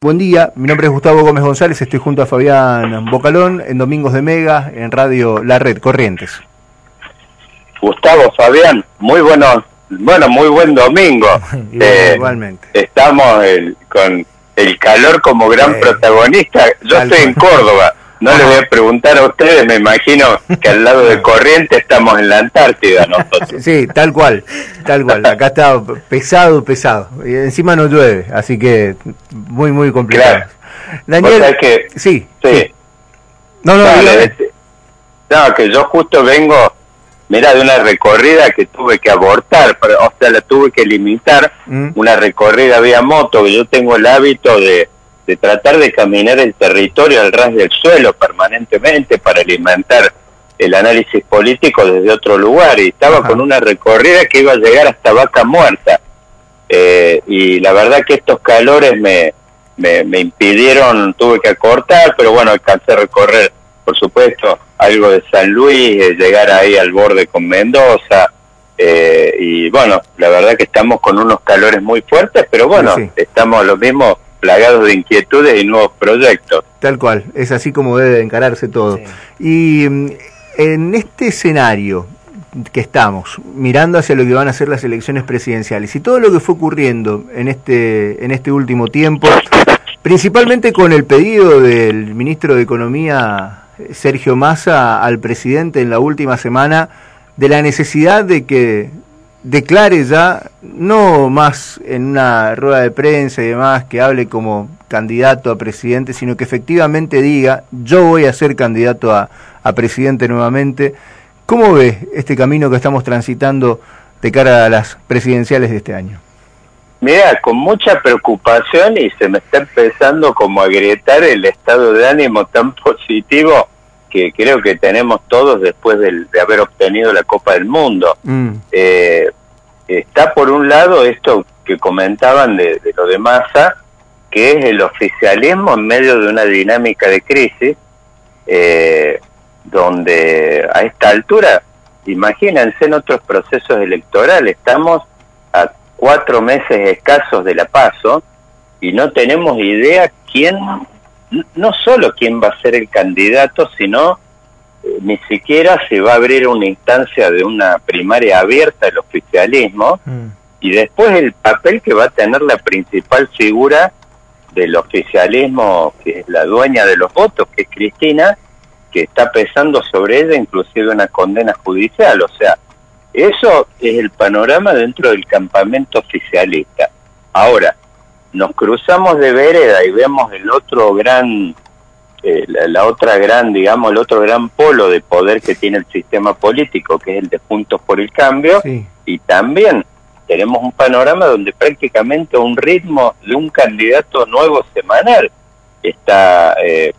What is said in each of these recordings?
Buen día, mi nombre es Gustavo Gómez González, estoy junto a Fabián Bocalón en Domingos de Mega, en Radio La Red, Corrientes. Gustavo, Fabián, muy bueno, bueno, muy buen domingo. Eh, igualmente. Estamos con el calor como gran eh, protagonista. Yo estoy en Córdoba. No le voy a preguntar a ustedes, me imagino que al lado de Corriente estamos en la Antártida nosotros. Sí, tal cual, tal cual. Acá está pesado, pesado. Y encima no llueve, así que muy, muy complicado. Daniel, que, sí, sí, No, no, no, que yo justo vengo, mira, de una recorrida que tuve que abortar, o sea, la tuve que limitar, mm. una recorrida vía moto, que yo tengo el hábito de de tratar de caminar el territorio al ras del suelo permanentemente para alimentar el análisis político desde otro lugar y estaba con una recorrida que iba a llegar hasta Vaca Muerta. Eh, y la verdad que estos calores me, me, impidieron, tuve que acortar, pero bueno, alcancé a recorrer, por supuesto, algo de San Luis, eh, llegar ahí al borde con Mendoza. Eh, y bueno, la verdad que estamos con unos calores muy fuertes, pero bueno, estamos lo mismo plagados de inquietudes y nuevos proyectos. Tal cual, es así como debe encararse todo. Y mm, en este escenario que estamos, mirando hacia lo que van a ser las elecciones presidenciales y todo lo que fue ocurriendo en este, en este último tiempo, principalmente con el pedido del ministro de Economía, Sergio Massa, al presidente en la última semana, de la necesidad de que declare ya, no más en una rueda de prensa y demás, que hable como candidato a presidente, sino que efectivamente diga, yo voy a ser candidato a, a presidente nuevamente. ¿Cómo ve este camino que estamos transitando de cara a las presidenciales de este año? Mira, con mucha preocupación y se me está empezando como a agrietar el estado de ánimo tan positivo que creo que tenemos todos después de, haber obtenido la Copa del Mundo. Mm. Eh, está por un lado esto que comentaban de, lo de masa, que es el oficialismo en medio de una dinámica de crisis, eh, donde a esta altura, imagínense en otros procesos electorales, estamos a cuatro meses escasos de la paso y no tenemos idea quién no solo quién va a ser el candidato, sino eh, ni siquiera se va a abrir una instancia de una primaria abierta del oficialismo mm. y después el papel que va a tener la principal figura del oficialismo, que es la dueña de los votos, que es Cristina, que está pesando sobre ella inclusive una condena judicial. O sea, eso es el panorama dentro del campamento oficialista. Ahora, nos cruzamos de vereda y vemos el otro gran, eh, la, otra gran, digamos, el otro gran polo de poder que tiene el sistema político, que es el de Juntos por el Cambio, y también tenemos un panorama donde prácticamente un ritmo de un candidato nuevo semanal está eh,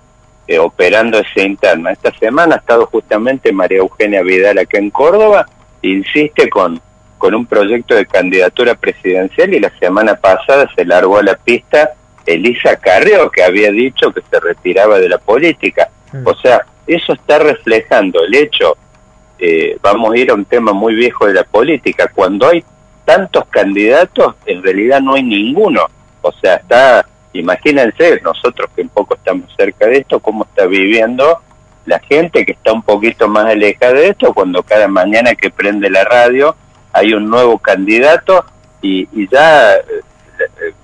eh, operando ese interna. Esta semana ha estado justamente María Eugenia Vidal acá en Córdoba, insiste con con un proyecto de candidatura presidencial y la semana pasada se largó a la pista Elisa Carrió, que había dicho que se retiraba de la política. Mm. O sea, eso está reflejando el hecho, eh, vamos a ir a un tema muy viejo de la política, cuando hay tantos candidatos, en realidad no hay ninguno. O sea, está, imagínense, nosotros que un poco estamos cerca de esto, cómo está viviendo la gente que está un poquito más alejada de esto, cuando cada mañana que prende la radio, hay un nuevo candidato y, ya eh, eh,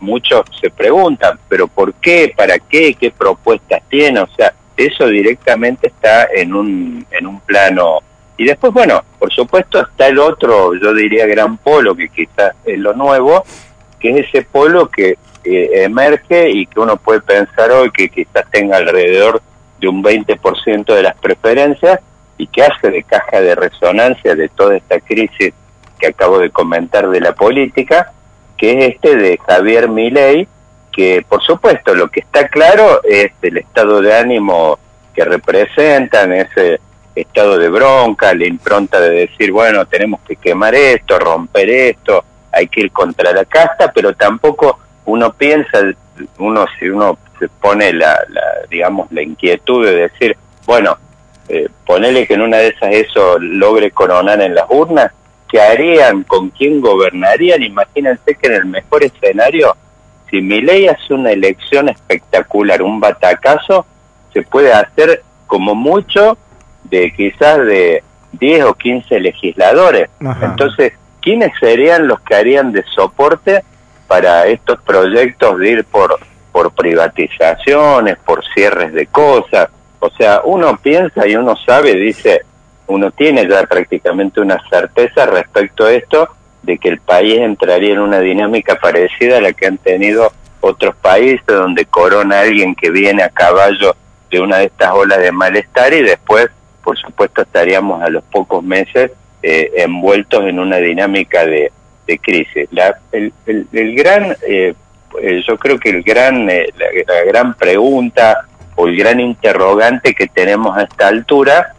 muchos se preguntan, pero ¿por qué? ¿Para qué? ¿Qué propuestas tiene? O sea, eso directamente está en un, en un plano. Y después, bueno, por supuesto está el otro, yo diría, gran polo, que quizás es lo nuevo, que es ese polo que emerge y que uno puede pensar hoy que quizás tenga alrededor de un 20% de las preferencias y que hace de caja de resonancia de toda esta crisis que acabo de comentar de la política, que es este de Javier Milei, que por supuesto lo que está claro es el estado de ánimo que representan, ese estado de bronca, la impronta de decir, bueno, tenemos que quemar esto, romper esto, hay que ir contra la casta, pero tampoco uno piensa, uno si uno se pone la, digamos, la inquietud de decir, bueno, eh, ponele que en una de esas eso logre coronar en las urnas, ¿qué harían? ¿Con quién gobernarían? Imagínense que en el mejor escenario si ley hace una elección espectacular, un batacazo, se puede hacer como mucho de quizás de 10 o 15 legisladores. Entonces, ¿quiénes serían los que harían de soporte para estos proyectos de ir por, por privatizaciones, por cierres de cosas? O sea, uno piensa y uno sabe, dice, uno tiene ya prácticamente una certeza respecto a esto de que el país entraría en una dinámica parecida a la que han tenido otros países donde corona alguien que viene a caballo de una de estas olas de malestar y después, por supuesto, estaríamos a los pocos meses eh, envueltos en una dinámica de, crisis. La, el, el, gran, eh, eh, yo creo que el gran, la, la gran pregunta o el gran interrogante que tenemos a esta altura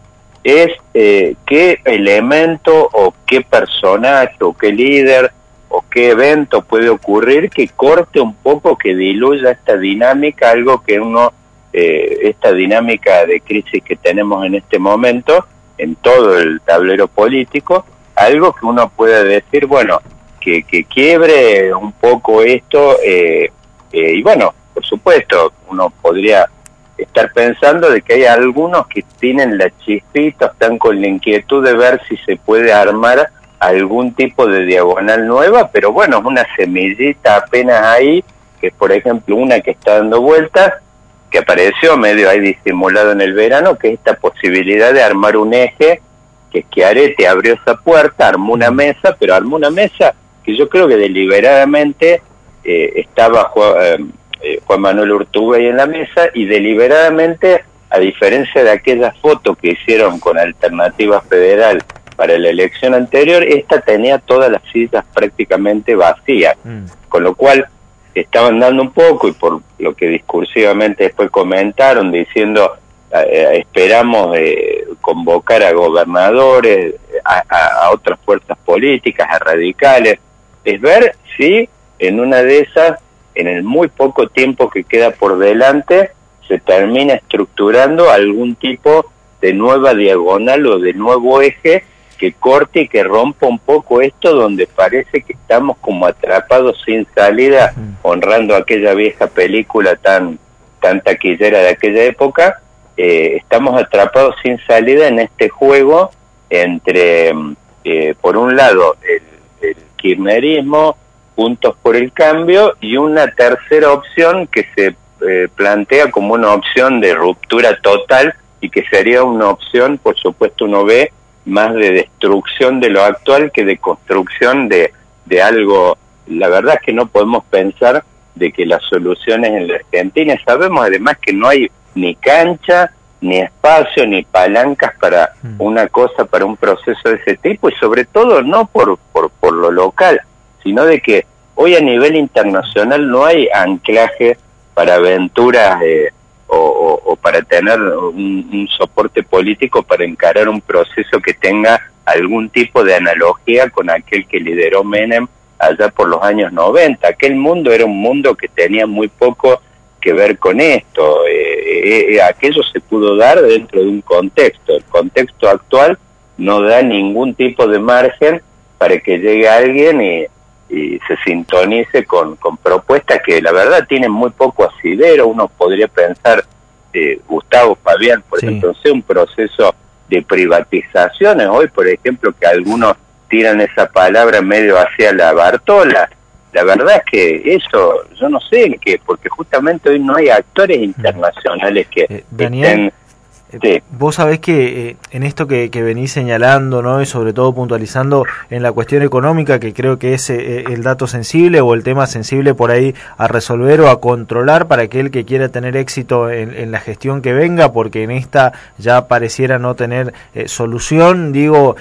es eh, qué elemento o qué personaje o qué líder o qué evento puede ocurrir que corte un poco, que diluya esta dinámica, algo que uno, eh, esta dinámica de crisis que tenemos en este momento, en todo el tablero político, algo que uno pueda decir, bueno, que, que quiebre un poco esto, eh, y bueno, por supuesto, uno podría estar pensando de que hay algunos que tienen la chispita, están con la inquietud de ver si se puede armar algún tipo de diagonal nueva, pero bueno, es una semillita apenas ahí, que por ejemplo una que está dando vueltas, que apareció medio ahí disimulado en el verano, que es esta posibilidad de armar un eje, que Schiaretti abrió esa puerta, armó una mesa, pero armó una mesa que yo creo que deliberadamente estaba eh, Juan Manuel Urtubey en la mesa y deliberadamente, a diferencia de aquella foto que hicieron con Alternativa Federal para la elección anterior, esta tenía todas las sillas prácticamente vacías, mm. con lo cual estaban dando un poco y por lo que discursivamente después comentaron diciendo eh, esperamos eh, convocar a gobernadores, a, a, otras fuerzas políticas, a radicales, es ver si en una de esas en el muy poco tiempo que queda por delante, se termina estructurando algún tipo de nueva diagonal o de nuevo eje que corte y que rompa un poco esto donde parece que estamos como atrapados sin salida, honrando aquella vieja película tan, tan taquillera de aquella época, eh, estamos atrapados sin salida en este juego entre, eh, por un lado, el, el kirchnerismo, Juntos por el Cambio y una tercera opción que se eh, plantea como una opción de ruptura total y que sería una opción, por supuesto uno ve, más de destrucción de lo actual que de construcción de, de algo. La verdad es que no podemos pensar de que las soluciones en la Argentina, sabemos además que no hay ni cancha, ni espacio, ni palancas para mm. una cosa, para un proceso de ese tipo, y sobre todo no por, por, por lo local, sino de que hoy a nivel internacional no hay anclaje para aventuras eh, o, para tener un, soporte político para encarar un proceso que tenga algún tipo de analogía con aquel que lideró Menem allá por los años 90. Aquel mundo era un mundo que tenía muy poco que ver con esto. Eh, eh, aquello se pudo dar dentro de un contexto. El contexto actual no da ningún tipo de margen para que llegue alguien y y se sintonice con, con propuestas que la verdad tienen muy poco asidero. Uno podría pensar, eh, Gustavo Fabián, por ejemplo, sea un proceso de privatizaciones. Hoy, por ejemplo, que algunos tiran esa palabra medio hacia la Bartola. La verdad es que eso, yo no sé, que porque justamente hoy no hay actores internacionales que eh, estén eh, vos sabés que eh, en esto que, que, venís señalando, ¿no? y sobre todo puntualizando en la cuestión económica, que creo que es eh, el dato sensible o el tema sensible por ahí a resolver o a controlar para aquel que quiera tener éxito en, la gestión que venga, porque en esta ya pareciera no tener solución. Digo,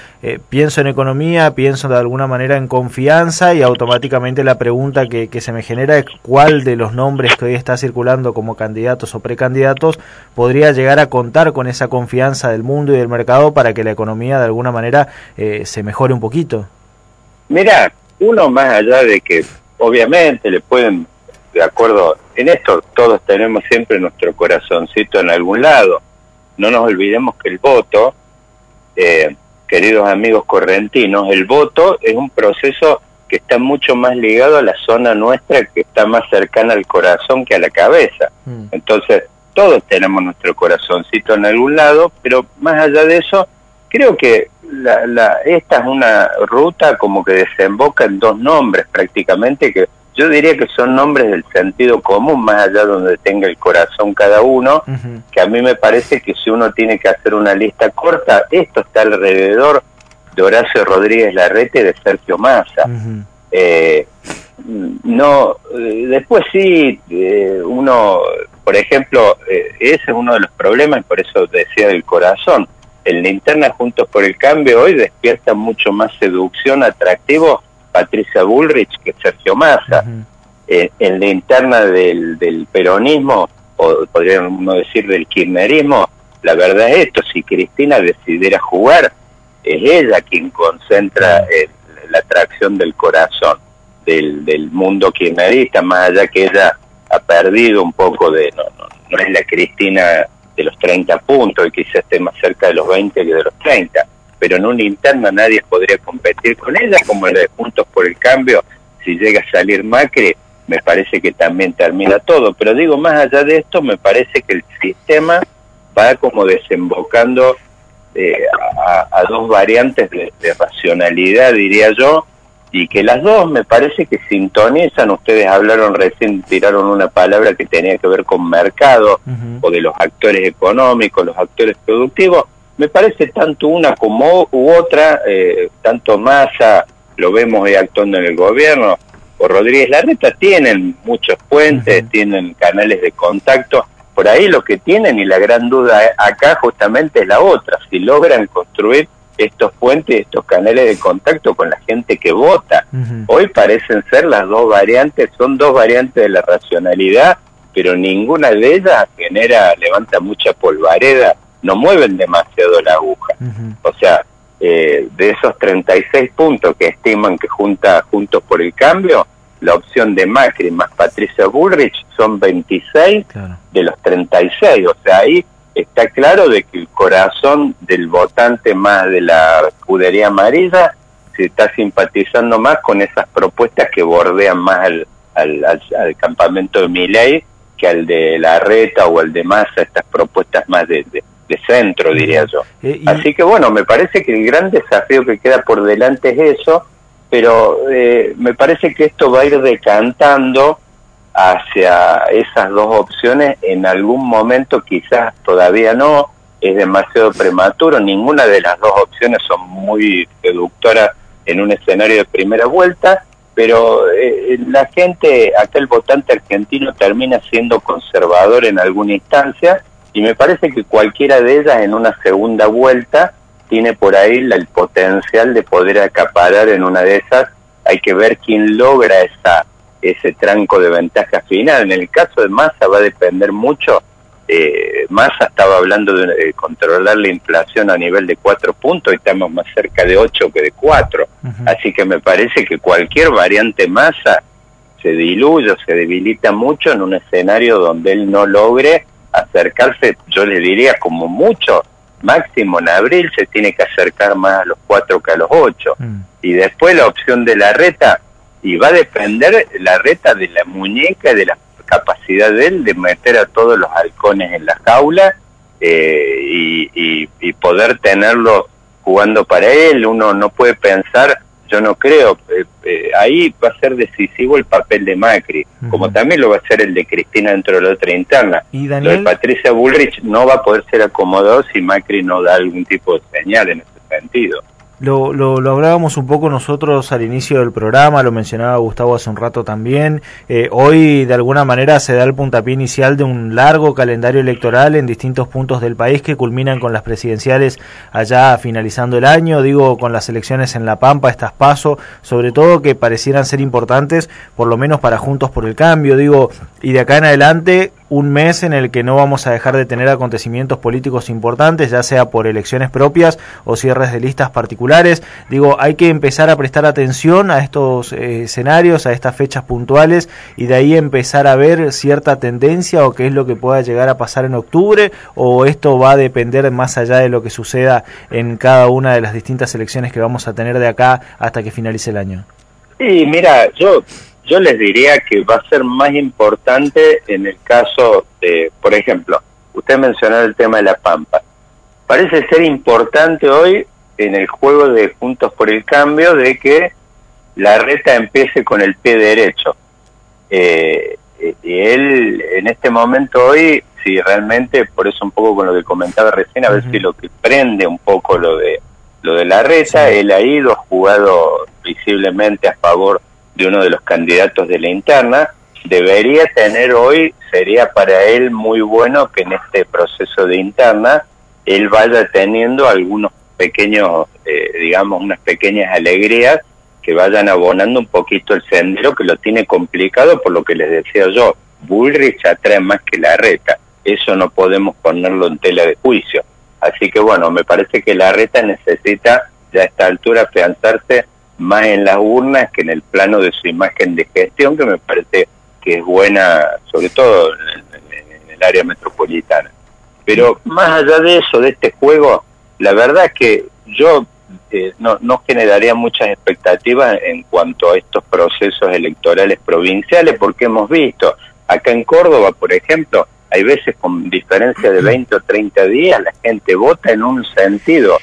pienso en economía, pienso de alguna manera en confianza y automáticamente la pregunta que, que se me genera es cuál de los nombres que hoy está circulando como candidatos o precandidatos podría llegar a contar con esa confianza del mundo y del mercado para que la economía de alguna manera eh, se mejore un poquito? Mira, uno más allá de que obviamente le pueden, de acuerdo, en esto todos tenemos siempre nuestro corazoncito en algún lado. No nos olvidemos que el voto, eh, queridos amigos correntinos, el voto es un proceso que está mucho más ligado a la zona nuestra que está más cercana al corazón que a la cabeza. Mm. Entonces, todos tenemos nuestro corazoncito en algún lado, pero más allá de eso, creo que la, la, esta es una ruta como que desemboca en dos nombres prácticamente, que yo diría que son nombres del sentido común, más allá donde tenga el corazón cada uno, que a mí me parece que si uno tiene que hacer una lista corta, esto está alrededor de Horacio Rodríguez Larrete y de Sergio Massa. eh, no, eh, después sí, eh, uno, por ejemplo, eh, ese es uno de los problemas, y por eso decía del corazón. El linterna Juntos por el Cambio hoy despierta mucho más seducción, atractivo Patricia Bullrich que Sergio Massa. en la interna del, del peronismo, o podríamos decir del kirchnerismo, la verdad es esto, si Cristina decidiera jugar, es ella quien concentra la atracción del corazón del, del mundo kirchnerista, más allá que ella ha perdido un poco de, no, no, no es la Cristina de los 30 puntos y quizás esté más cerca de los 20 que de los 30, pero en una interna nadie podría competir con ella, como la de Puntos por el Cambio, si llega a salir Macri, me parece que también termina todo, pero digo, más allá de esto, me parece que el sistema va como desembocando eh, a, dos variantes de, racionalidad, diría yo, y que las dos me parece que sintonizan. Ustedes hablaron recién, tiraron una palabra que tenía que ver con mercado o de los actores económicos, los actores productivos. Me parece tanto una como u otra, eh, tanto Massa, lo vemos ahí actuando en el gobierno, o Rodríguez Larreta, tienen muchos puentes, tienen canales de contacto por ahí lo que tienen y la gran duda acá justamente es la otra, si logran construir estos puentes, estos canales de contacto con la gente que vota. Hoy parecen ser las dos variantes, son dos variantes de la racionalidad, pero ninguna de ellas genera, levanta mucha polvareda, no mueven demasiado la aguja. O sea, eh, de esos 36 puntos que estiman que junta Juntos por el Cambio, la opción de Macri más Patricia Bullrich son 26 de los 36, o sea, ahí está claro de que el corazón del votante más de la escudería amarilla se está simpatizando más con esas propuestas que bordean más al, al, campamento de Miley que al de la reta o al de Massa, estas propuestas más de, de, centro, diría yo. Eh, Así que bueno, me parece que el gran desafío que queda por delante es eso, pero eh, me parece que esto va a ir decantando hacia esas dos opciones en algún momento, quizás todavía no, es demasiado prematuro, ninguna de las dos opciones son muy seductoras en un escenario de primera vuelta, pero eh, la gente, aquel votante argentino termina siendo conservador en alguna instancia y me parece que cualquiera de ellas en una segunda vuelta tiene por ahí el potencial de poder acaparar en una de esas. Hay que ver quién logra esa ese tranco de ventaja final. En el caso de Massa va a depender mucho. Eh, Massa estaba hablando de controlar la inflación a nivel de cuatro puntos y estamos más cerca de ocho que de cuatro. Así que me parece que cualquier variante Massa se diluye o se debilita mucho en un escenario donde él no logre acercarse, yo le diría como mucho, máximo en abril se tiene que acercar más a los cuatro que a los ocho. Mm. Y después la opción de la reta, y va a depender la reta de la muñeca y de la capacidad de él de meter a todos los halcones en la jaula eh, y, y, poder tenerlo jugando para él. Uno no puede pensar, yo no creo, eh, eh, ahí va a ser decisivo el papel de Macri, como también lo va a ser el de Cristina dentro de la otra interna. ¿Y Lo de Patricia Bullrich no va a poder ser acomodado si Macri no da algún tipo de señal en ese sentido. Lo, lo, lo, hablábamos un poco nosotros al inicio del programa, lo mencionaba Gustavo hace un rato también. Eh, hoy, de alguna manera, se da el puntapié inicial de un largo calendario electoral en distintos puntos del país que culminan con las presidenciales allá finalizando el año. Digo, con las elecciones en La Pampa, estas paso, sobre todo que parecieran ser importantes, por lo menos para Juntos por el Cambio. Digo, y de acá en adelante, un mes en el que no vamos a dejar de tener acontecimientos políticos importantes, ya sea por elecciones propias o cierres de listas particulares. Digo, hay que empezar a prestar atención a estos eh, escenarios, a estas fechas puntuales y de ahí empezar a ver cierta tendencia o qué es lo que pueda llegar a pasar en octubre o esto va a depender más allá de lo que suceda en cada una de las distintas elecciones que vamos a tener de acá hasta que finalice el año. Y mira, yo yo les diría que va a ser más importante en el caso de, por ejemplo, usted mencionó el tema de la Pampa. Parece ser importante hoy en el juego de Juntos por el Cambio de que la reta empiece con el pie derecho. Eh, y él en este momento hoy, si realmente, por eso un poco con lo que comentaba recién, a ver si lo que prende un poco lo de lo de la reta, él ha ido, ha jugado visiblemente a favor de uno de los candidatos de la interna, debería tener hoy, sería para él muy bueno que en este proceso de interna él vaya teniendo algunos pequeños, eh, digamos, unas pequeñas alegrías que vayan abonando un poquito el sendero que lo tiene complicado por lo que les decía yo. Bullrich atrae más que la reta. Eso no podemos ponerlo en tela de juicio. Así que bueno, me parece que la reta necesita ya a esta altura afianzarse más en las urnas que en el plano de su imagen de gestión, que me parece que es buena, sobre todo en, el área metropolitana. Pero más allá de eso, de este juego, la verdad es que yo eh, no, no generaría muchas expectativas en cuanto a estos procesos electorales provinciales, porque hemos visto, acá en Córdoba, por ejemplo, hay veces con diferencia de 20 o 30 días, la gente vota en un sentido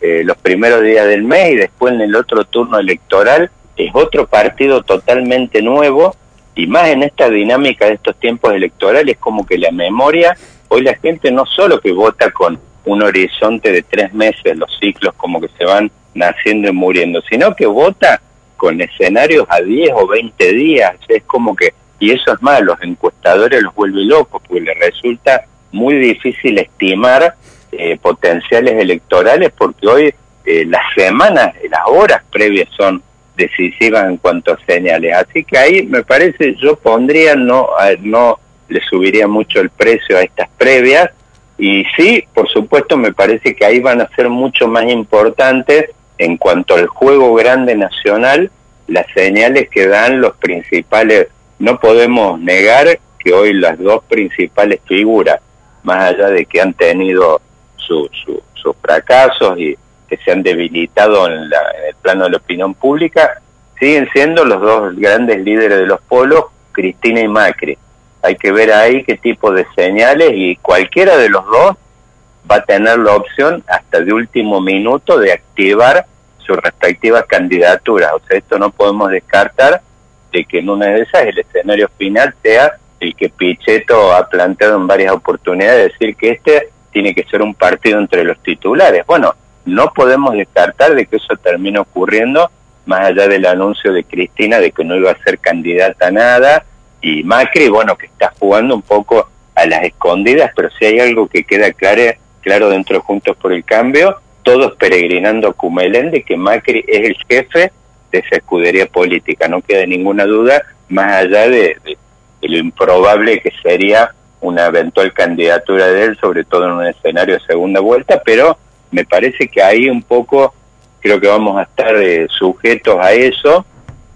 eh, los primeros días del mes y después en el otro turno electoral es otro partido totalmente nuevo y más en esta dinámica de estos tiempos electorales como que la memoria, hoy la gente no solo que vota con un horizonte de tres meses, los ciclos como que se van naciendo y muriendo, sino que vota con escenarios a 10 o 20 días, es como que, y eso es más, los encuestadores los vuelve locos, porque les resulta muy difícil estimar eh, potenciales electorales porque hoy eh, las semanas, las horas previas son decisivas en cuanto a señales. Así que ahí me parece, yo pondría, no, no le subiría mucho el precio a estas previas y sí, por supuesto, me parece que ahí van a ser mucho más importantes en cuanto al juego grande nacional, las señales que dan los principales, no podemos negar que hoy las dos principales figuras, más allá de que han tenido sus fracasos y que se han debilitado en, el plano de la opinión pública, siguen siendo los dos grandes líderes de los polos, Cristina y Macri. Hay que ver ahí qué tipo de señales y cualquiera de los dos va a tener la opción hasta de último minuto de activar sus respectivas candidaturas. O sea, esto no podemos descartar de que en una de esas el escenario final sea el que Pichetto ha planteado en varias oportunidades, decir que este tiene que ser un partido entre los titulares. Bueno, no podemos descartar de que eso termine ocurriendo más allá del anuncio de Cristina de que no iba a ser candidata a nada y Macri, bueno, que está jugando un poco a las escondidas, pero si hay algo que queda claro, claro dentro de Juntos por el Cambio, todos peregrinando a Cumelén de que Macri es el jefe de esa escudería política, no queda ninguna duda, más allá de lo improbable que sería una eventual candidatura de él, sobre todo en un escenario de segunda vuelta, pero me parece que ahí un poco creo que vamos a estar eh, sujetos a eso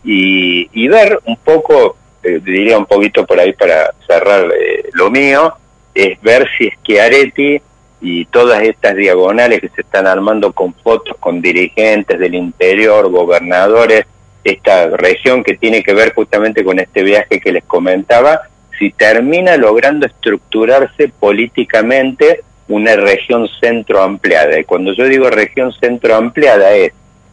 y, y ver un poco, eh, diría un poquito por ahí para cerrar eh, lo mío, es ver si es que y todas estas diagonales que se están armando con fotos con dirigentes del interior, gobernadores, esta región que tiene que ver justamente con este viaje que les comentaba, si termina logrando estructurarse políticamente una región centro ampliada. Y cuando yo digo región centro ampliada es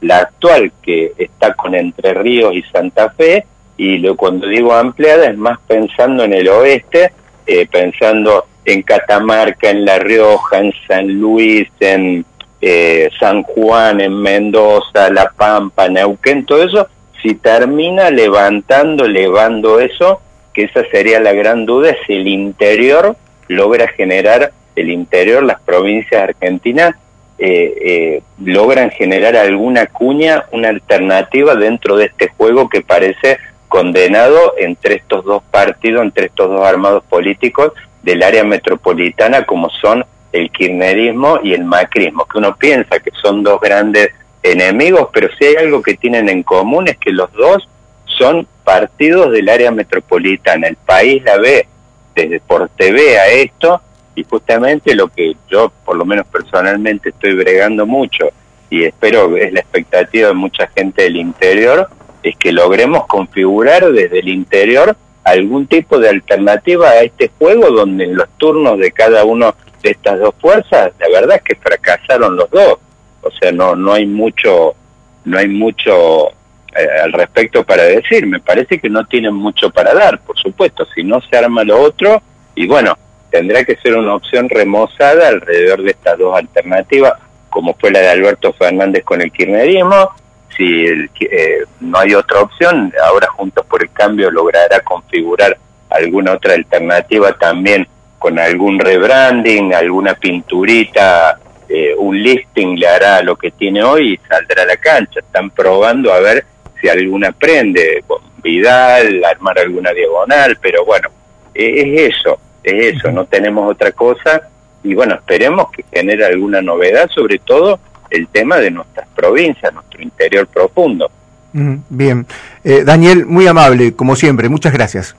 la actual que está con Entre Ríos y Santa Fe, y lo, cuando digo ampliada es más pensando en el oeste, eh, pensando en Catamarca, en La Rioja, en San Luis, en eh, San Juan, en Mendoza, La Pampa, Neuquén, todo eso, si termina levantando, elevando eso, que esa sería la gran duda, si el interior logra generar, el interior, las provincias argentinas, eh, eh, logran generar alguna cuña, una alternativa dentro de este juego que parece condenado entre estos dos partidos, entre estos dos armados políticos del área metropolitana como son el kirchnerismo y el macrismo, que uno piensa que son dos grandes enemigos, pero si hay algo que tienen en común es que los dos son partidos del área metropolitana. El país la ve desde por TV a esto y justamente lo que yo por lo menos personalmente estoy bregando mucho y espero es la expectativa de mucha gente del interior es que logremos configurar desde el interior algún tipo de alternativa a este juego donde en los turnos de cada uno de estas dos fuerzas, la verdad es que fracasaron los dos. O sea, no no hay mucho no hay mucho eh, al respecto para decir. Me parece que no tienen mucho para dar, por supuesto. Si no se arma lo otro, y bueno, tendrá que ser una opción remozada alrededor de estas dos alternativas, como fue la de Alberto Fernández con el kirchnerismo. Si eh, no hay otra opción, ahora Juntos por el Cambio logrará configurar alguna otra alternativa también con algún rebranding, alguna pinturita, eh, un listing le hará lo que tiene hoy y saldrá a la cancha. Están probando a ver si alguna prende, con Vidal, armar alguna diagonal, pero bueno, e-, es eso, es eso, no tenemos otra cosa y bueno, esperemos que genere alguna novedad, sobre todo el tema de nuestras provincias, nuestro interior profundo. Bien, eh, Daniel, muy amable, como siempre, muchas gracias.